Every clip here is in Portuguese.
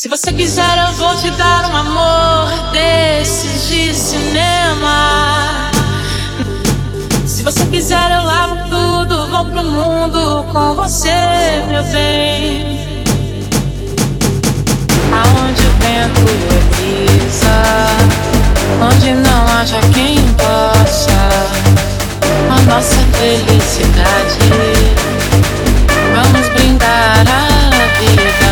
Se você quiser, eu vou te dar um amor desses de cinema. Se você quiser, eu lavo tudo, vou pro mundo com você, meu bem. Aonde o vento brisa, onde não haja quem possa a nossa felicidade. Vamos brindar a vida,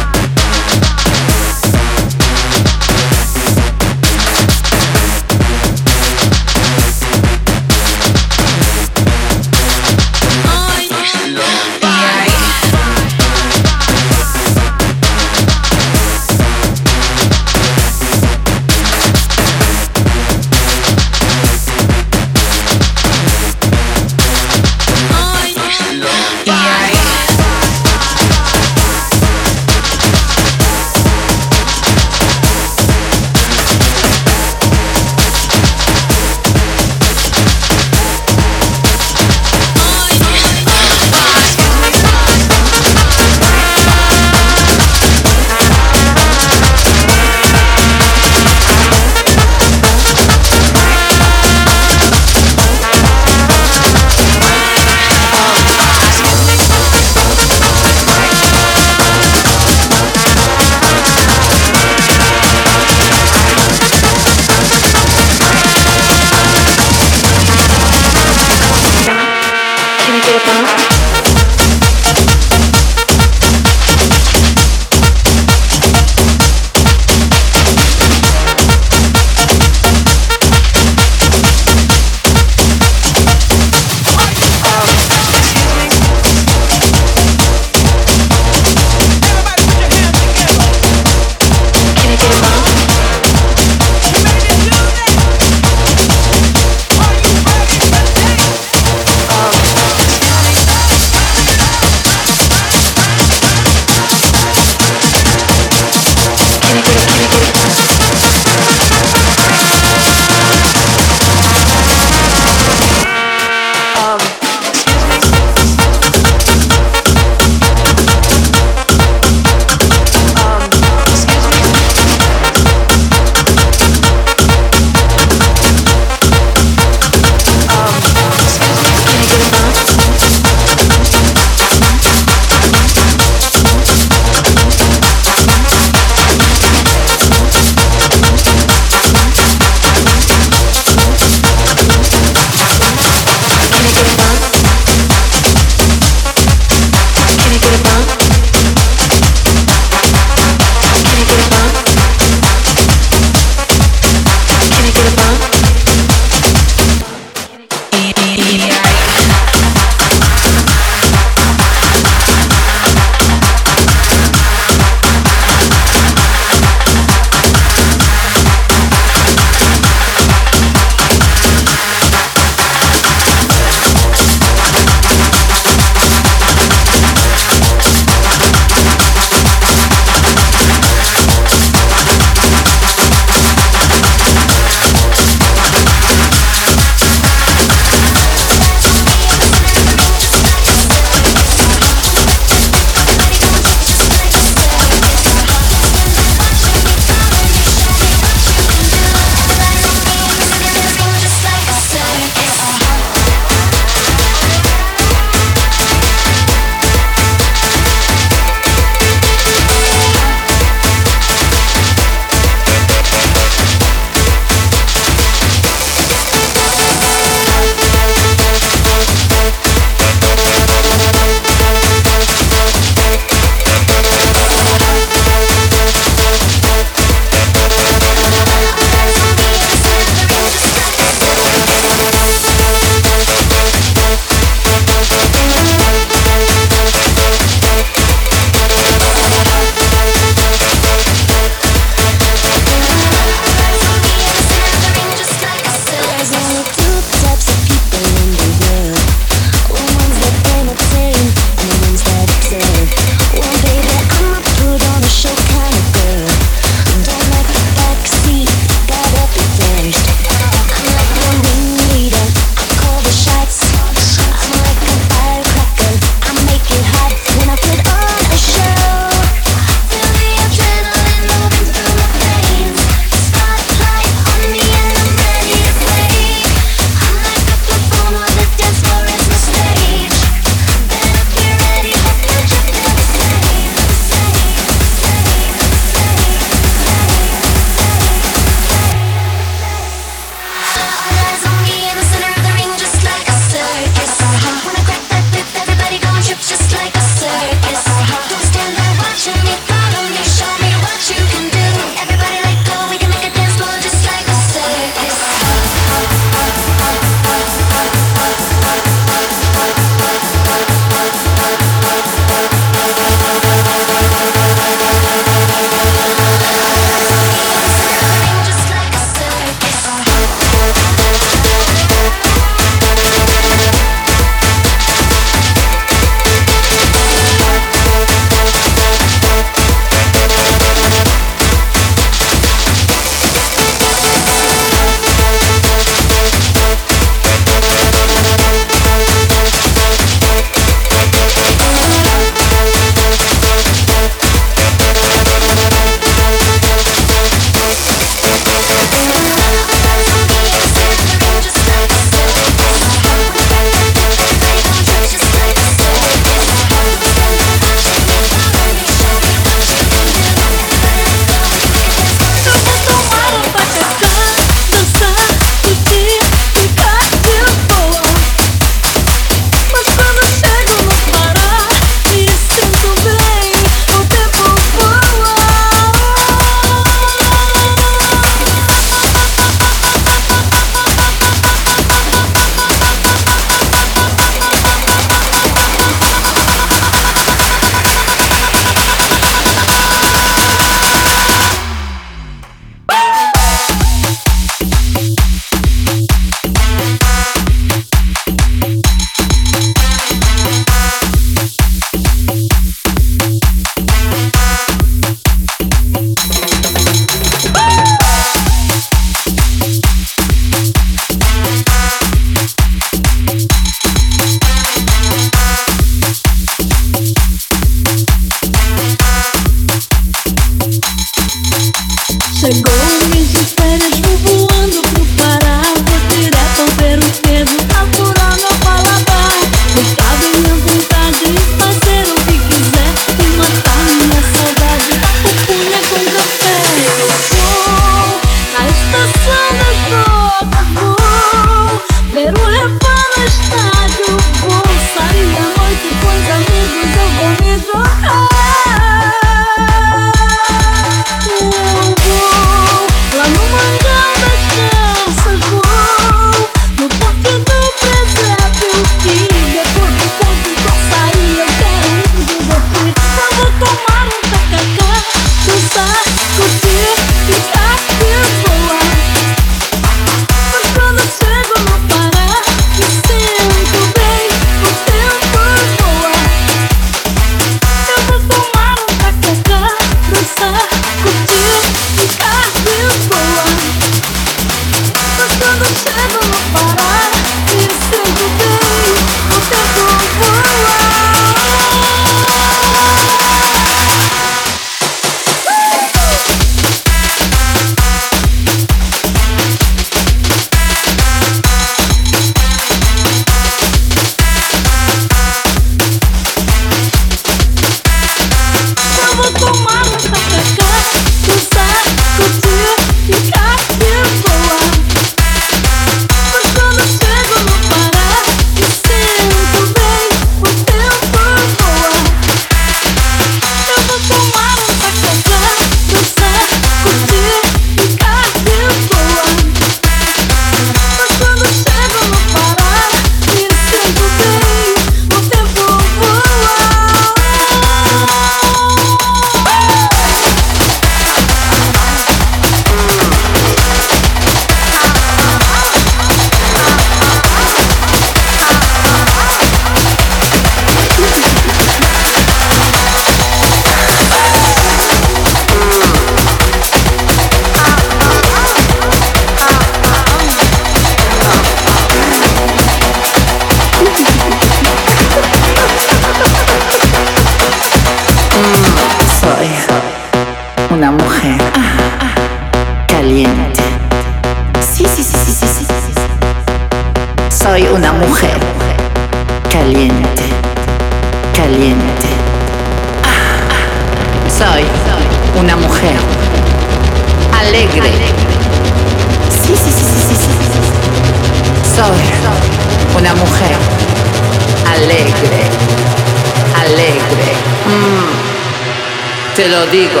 Mm. Te lo digo,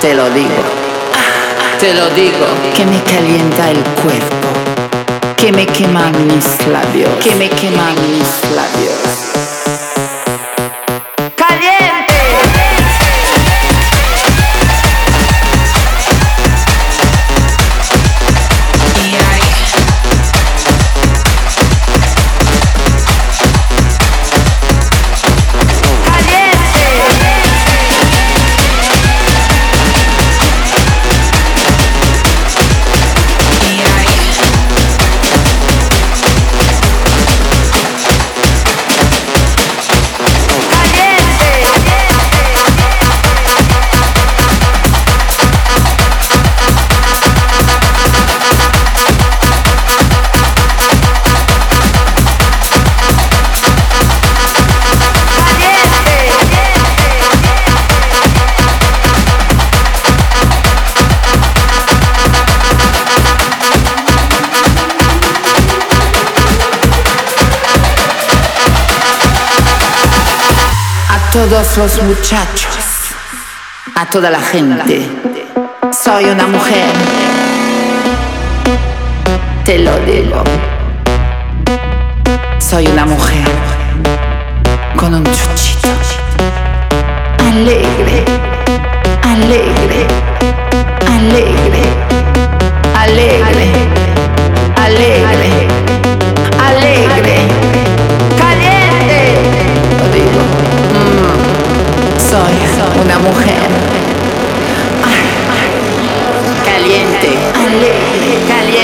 te lo digo, te lo digo, que me calienta el cuerpo. Que me queman mis labios, que me queman mis labios. Todos los muchachos, a toda la gente. Soy una mujer, te lo digo. Soy una mujer. Con un chuchito. Alegre, alegre, alegre, alegre, alegre, alegre, mujer. Ay, caliente, caliente.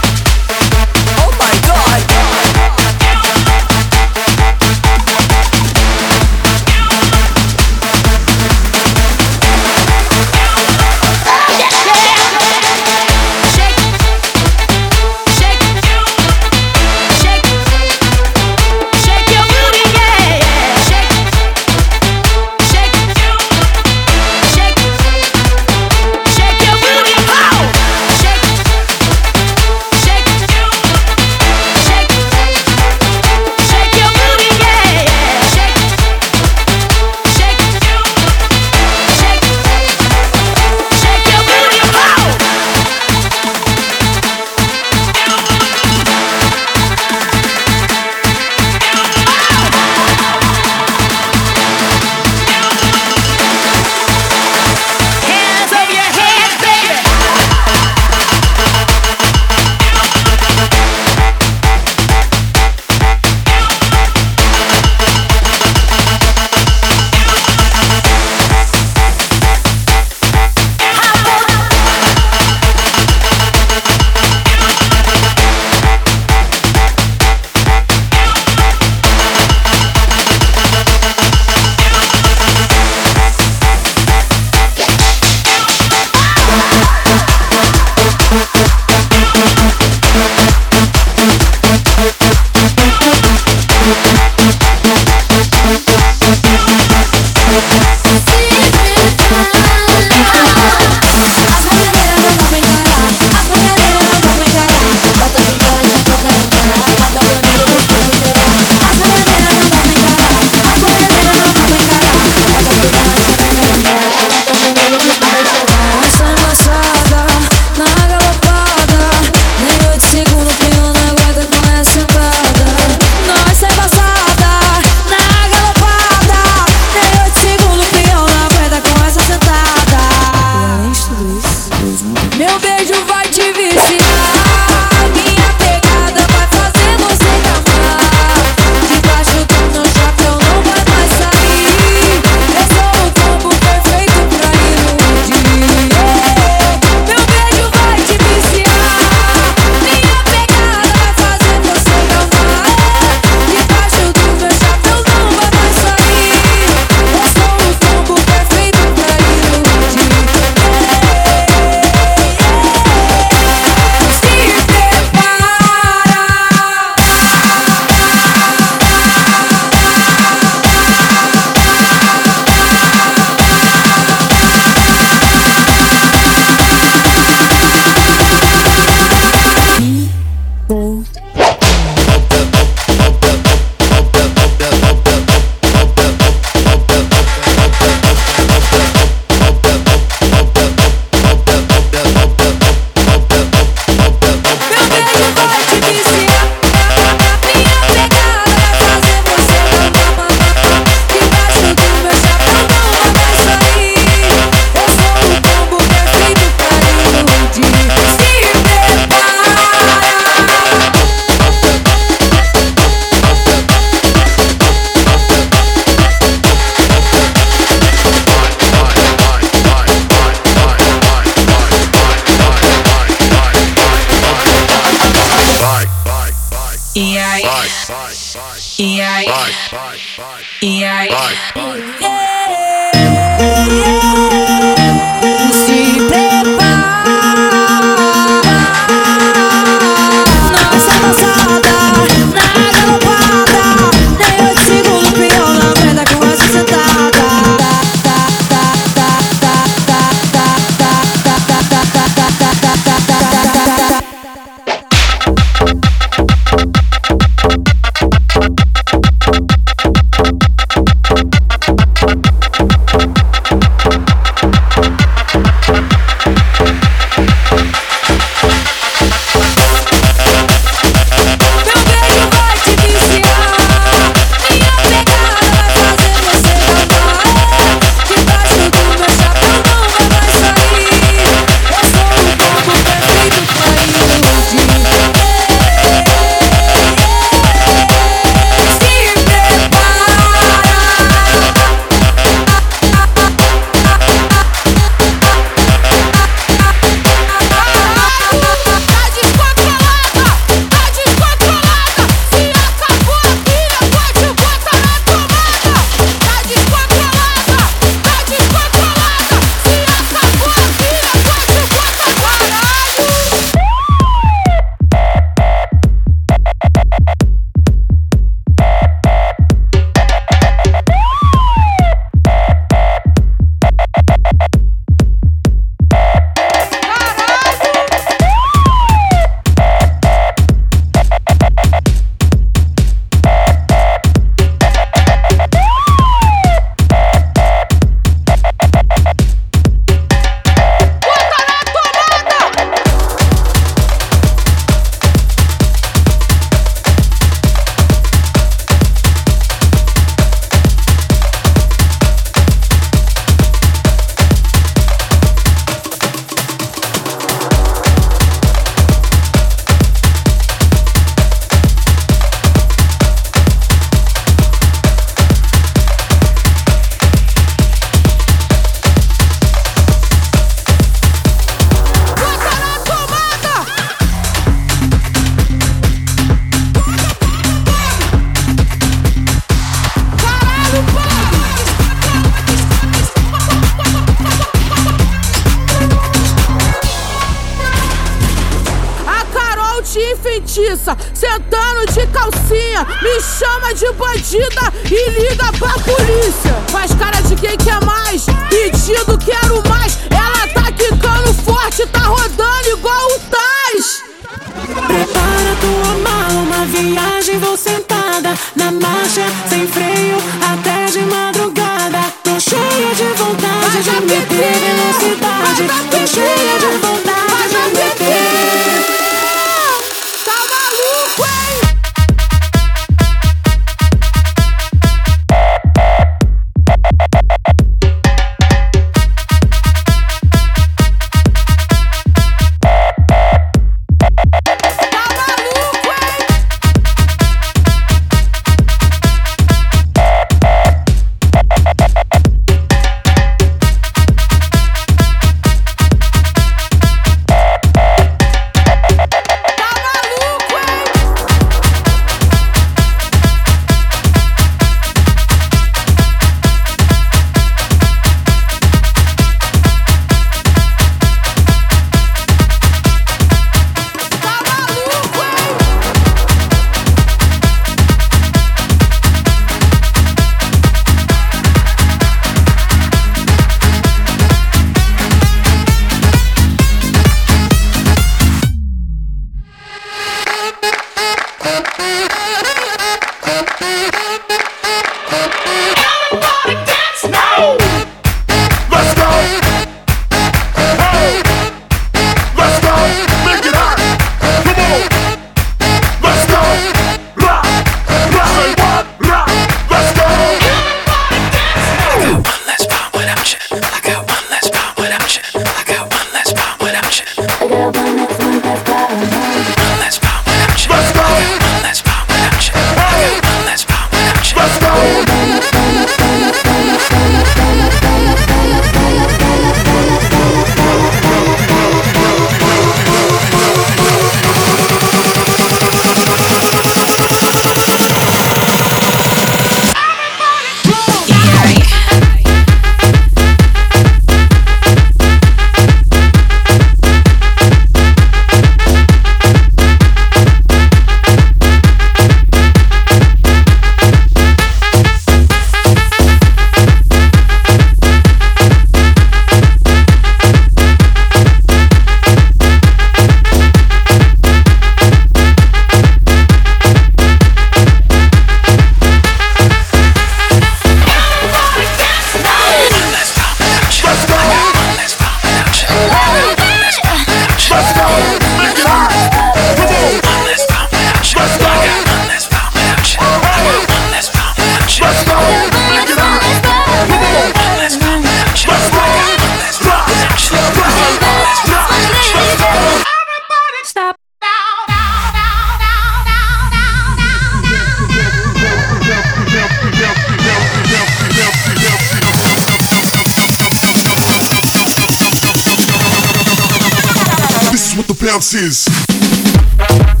Dance.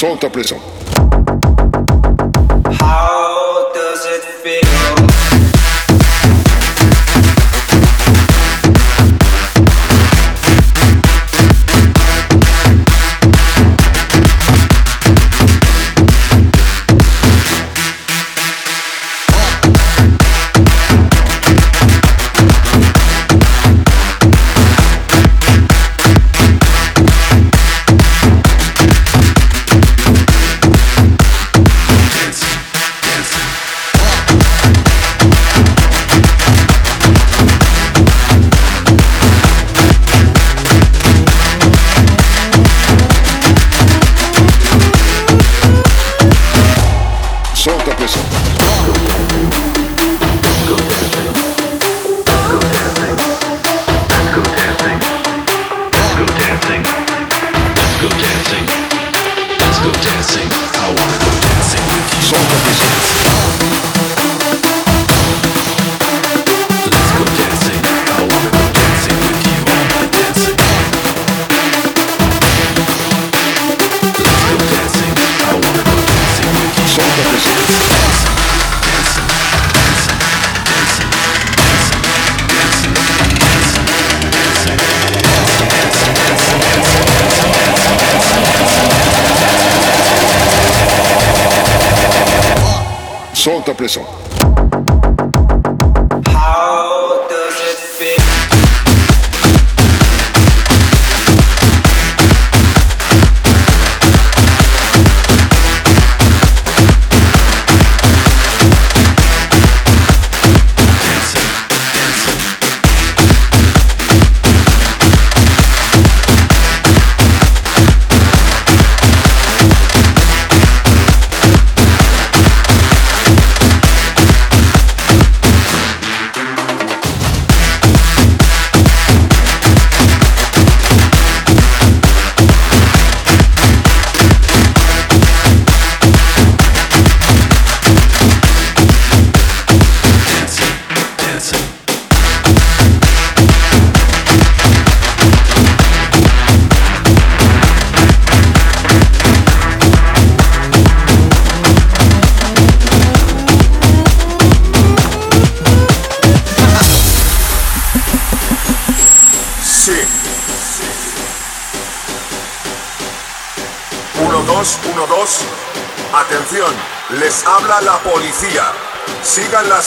Solta a pressão.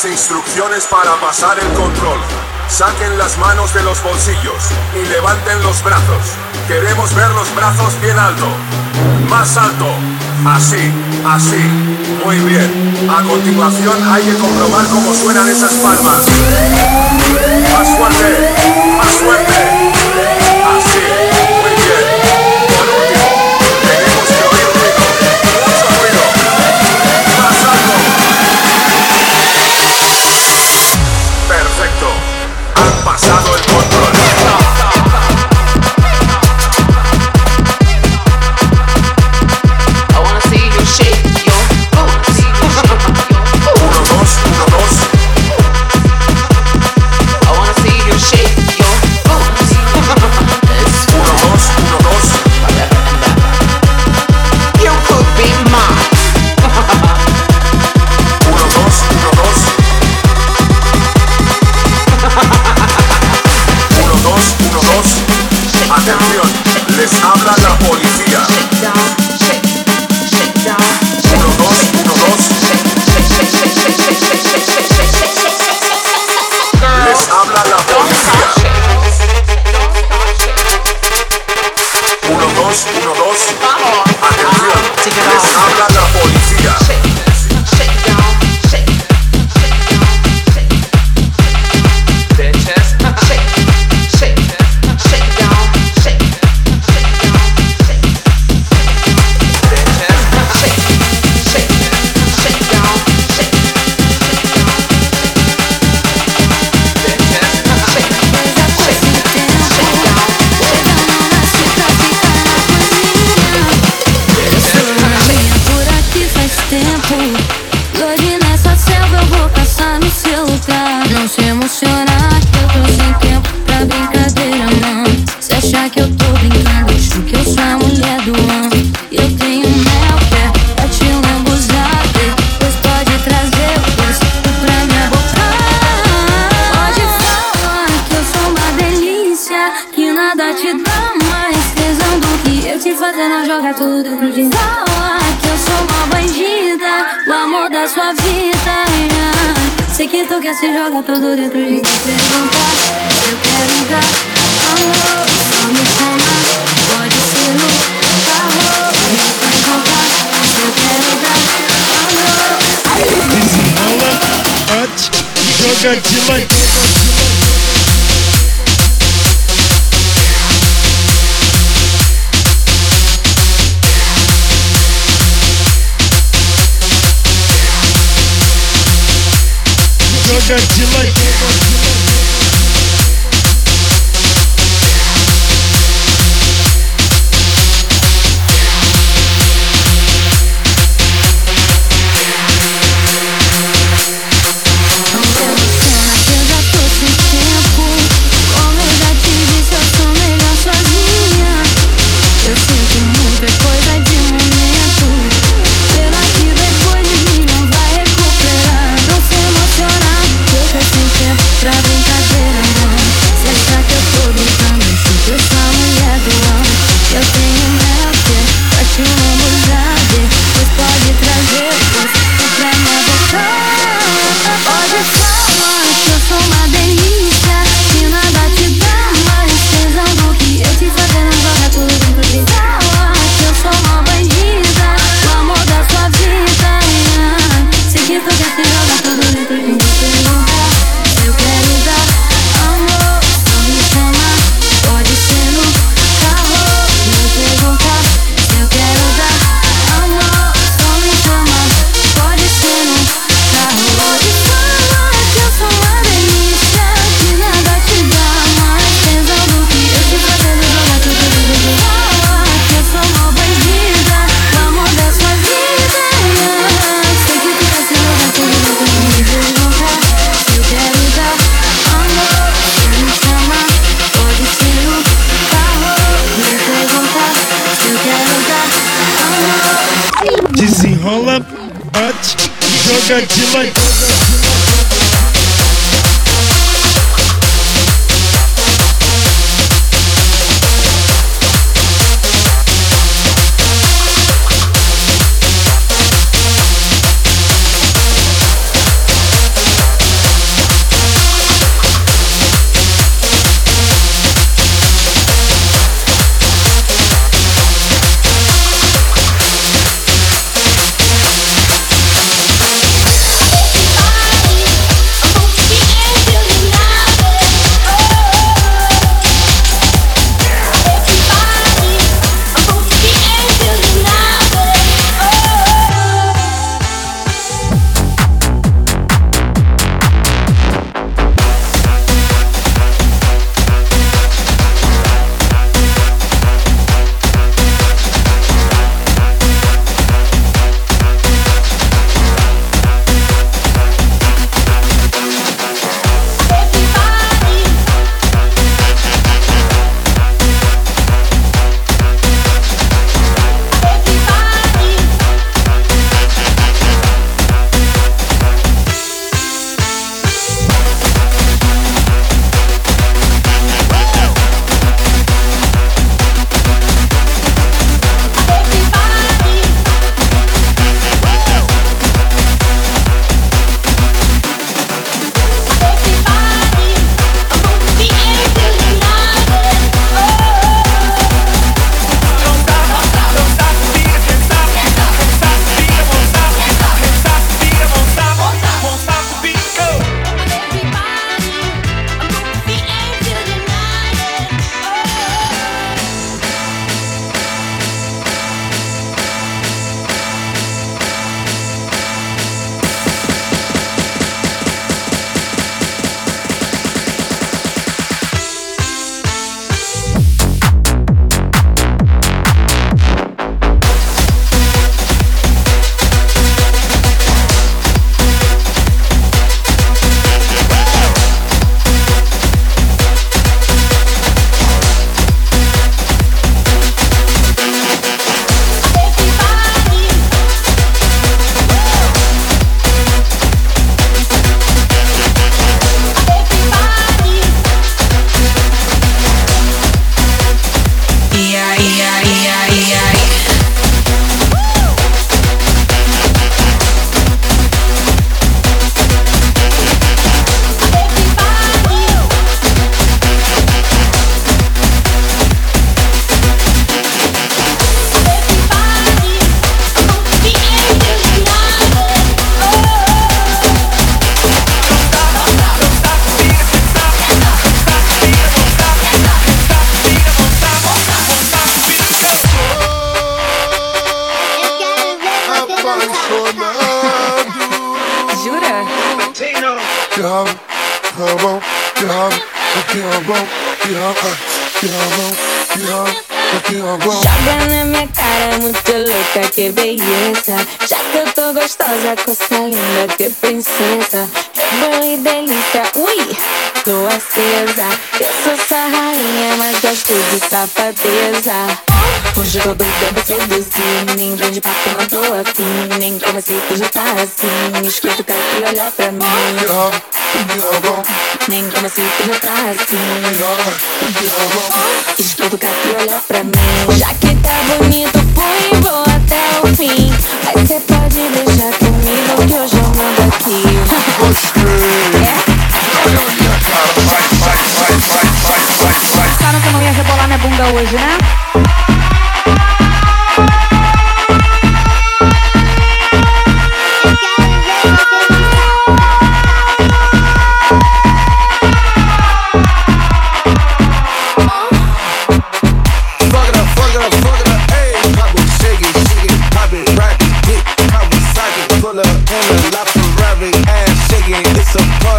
Instrucciones para pasar el control. Saquen las manos de los bolsillos y levanten los brazos. Queremos ver los brazos bien alto. Más alto. Así, así. Muy bien. A continuación hay que comprobar cómo suenan esas palmas. Más fuerte. Más fuerte. Se joga todo dentro de quem levantar, Eu quero dar amor. Só me chama, pode ser no carro. Me faz Eu quero dar amor. Desenrola antes, joga de lado energy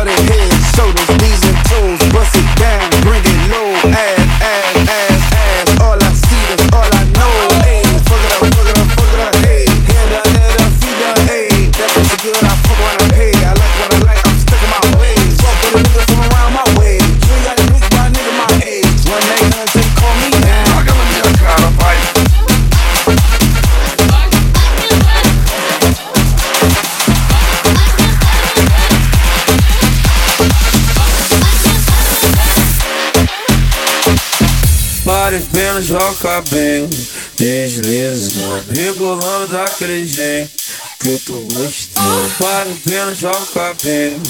of the head, so the joga bem Desliza Rebolando daquele jeito Que eu tô gostando Para pena, joga bem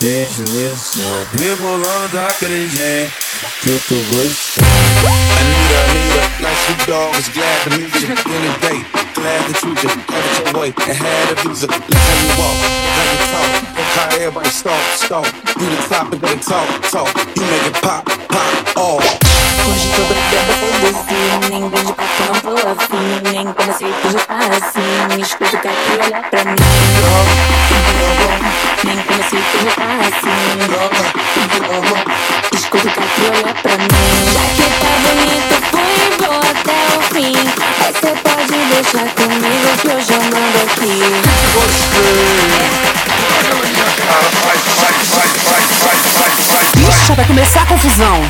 Desliza Rebolando daquele jeito Que eu tô gostando Anita, Anita, Dogg was glad to meet you. Any day, glad that you just got your way and had a visa. How you walk, how you talk, how everybody stalk, stalk. You the topic of the talk, talk. You make it pop, pop, off. Hoje tô doida pra seduzir. Nem grande papo, não tô afim. Nem comecei que já tá assim. Escuta o cara e olha pra mim. Nem comecei que já tá assim. Escuta o cara e olha pra mim. Já que tá bonito, fui vou até o fim. Mas cê pode deixar comigo que hoje eu mando aqui. Ixi, vai começar a confusão.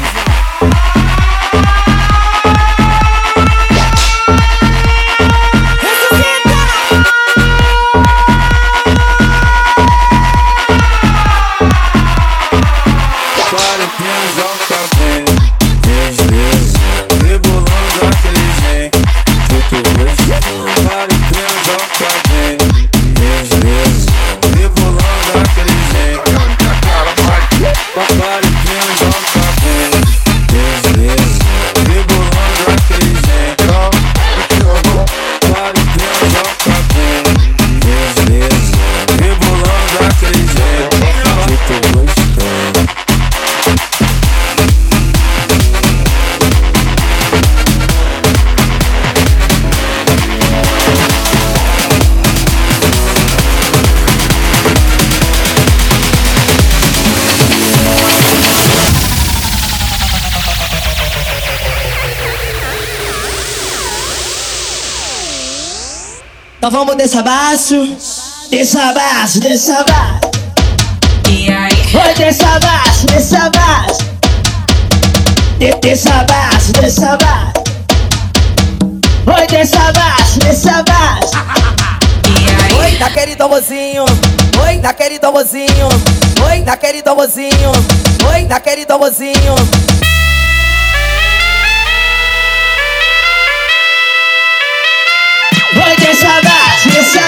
Então vamos abaixo, descer abaixo. Oi, descer abaixo, descer abaixo. De- Descer abaixo, descer abaixo. Oi, descer abaixo, descer abaixo. Oi, tá querido mozinho. Oi, tá querido mozinho. Oi, tá querido mozinho. Oi, tá querido mozinho. Oi, descer abaixo, descer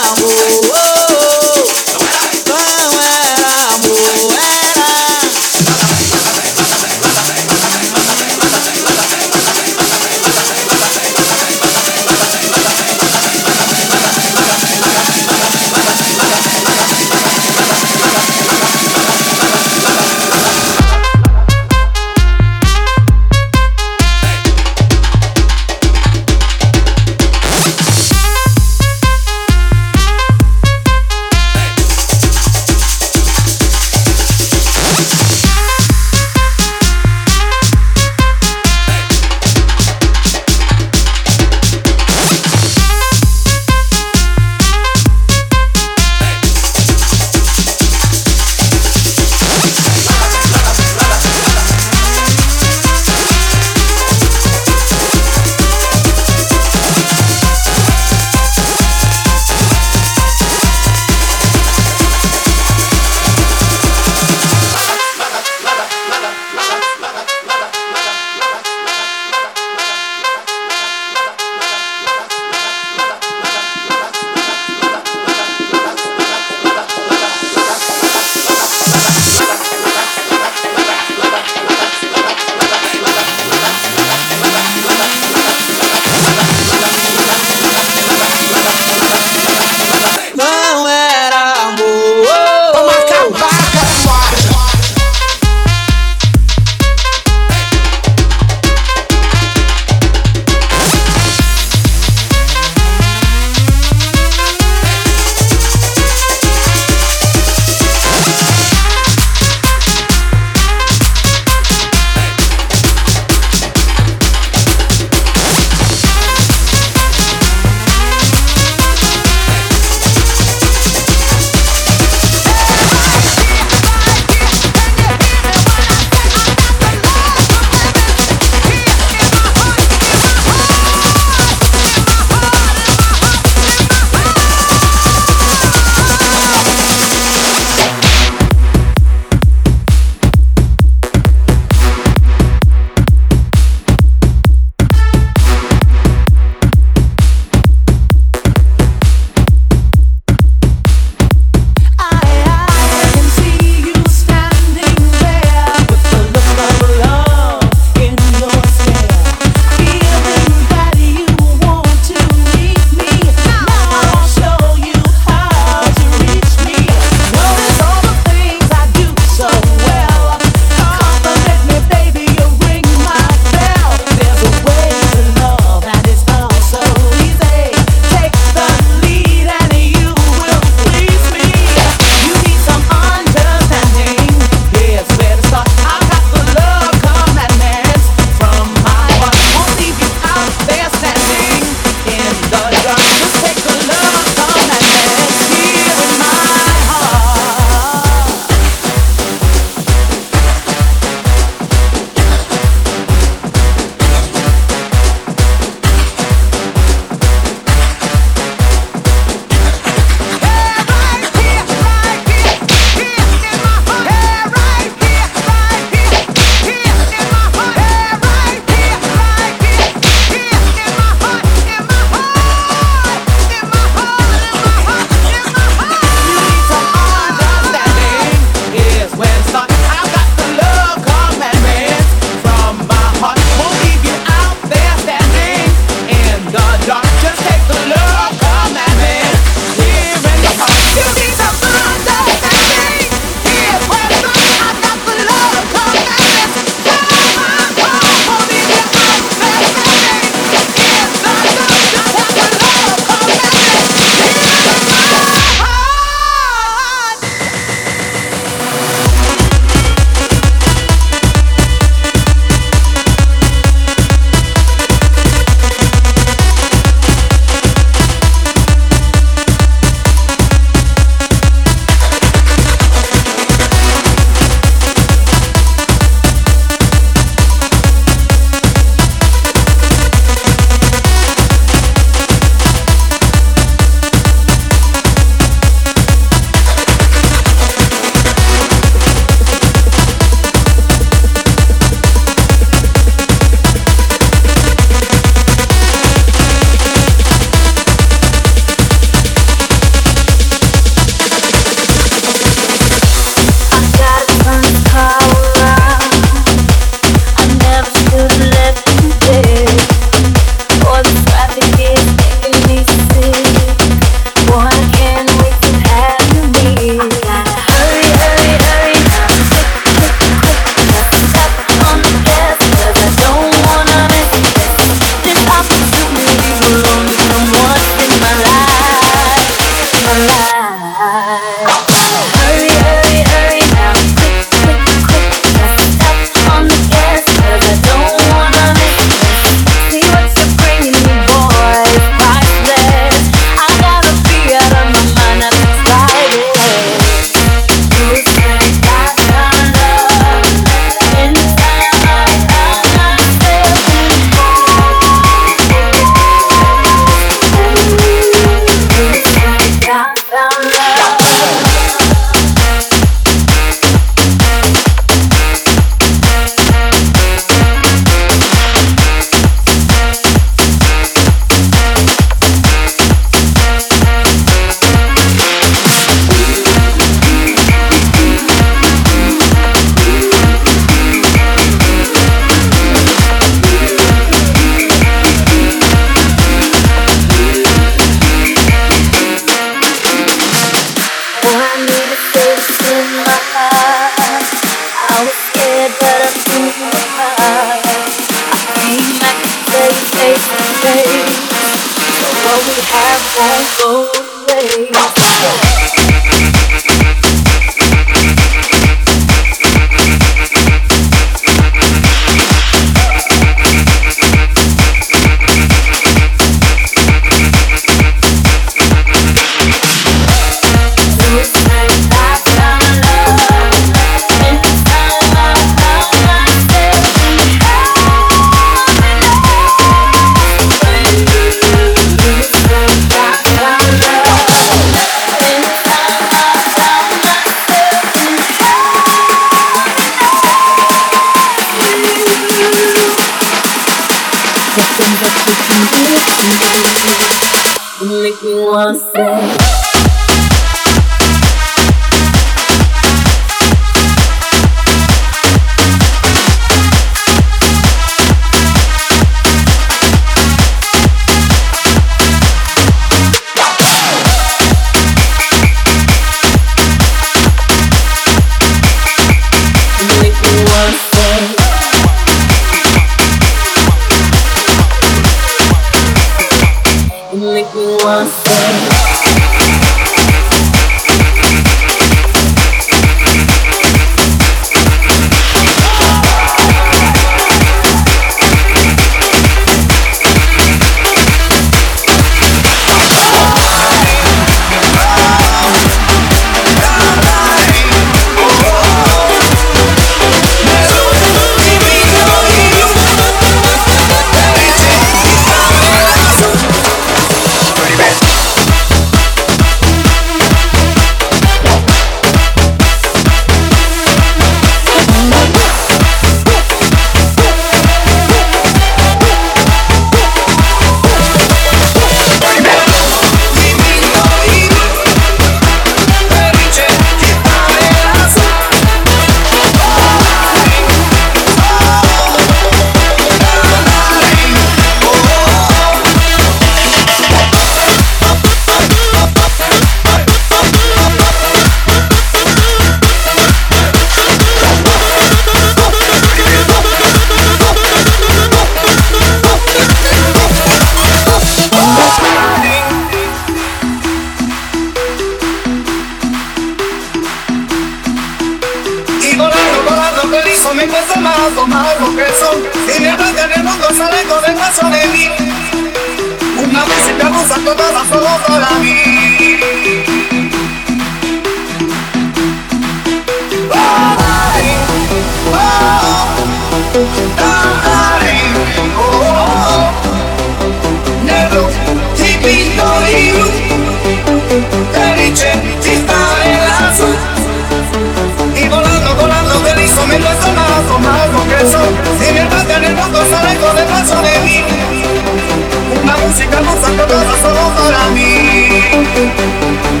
もさかどうぞその空に